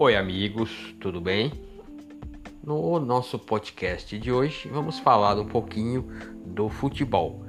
Oi, amigos, tudo bem? No nosso podcast de hoje vamos falar um pouquinho do futebol.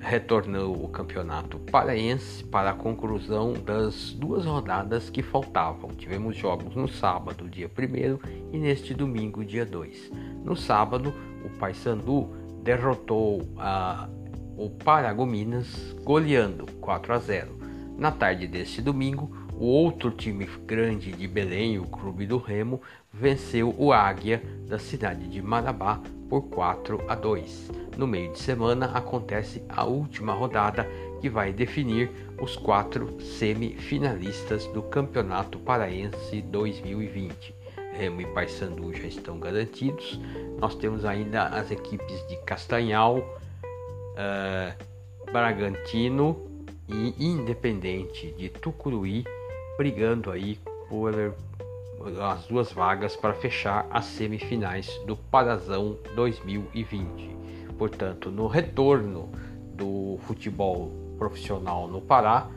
Retornou o campeonato paraense para a conclusão das duas rodadas que faltavam. Tivemos jogos no sábado, dia 1 e neste domingo, dia 2. No sábado, o Paysandu derrotou a, o Paragominas goleando 4 a 0. Na tarde deste domingo, o outro time grande de Belém, o Clube do Remo, venceu o Águia da cidade de Marabá por 4 a 2. No meio de semana acontece a última rodada que vai definir os quatro semifinalistas do Campeonato Paraense 2020. Remo e Paysandu já estão garantidos. Nós temos ainda as equipes de Castanhal, uh, Bragantino e Independente de Tucuruí brigando aí por as duas vagas para fechar as semifinais do Parazão 2020. Portanto, no retorno do futebol profissional no Pará,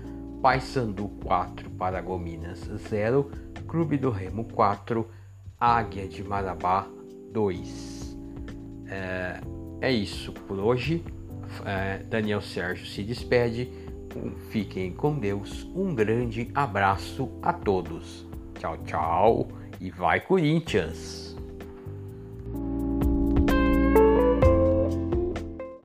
Paysandu 4, Paragominas 0, Clube do Remo 4, Águia de Marabá 2. É, é isso por hoje. É, Daniel Sérgio se despede Fiquem com Deus. Um grande abraço a todos. Tchau, tchau e vai Corinthians!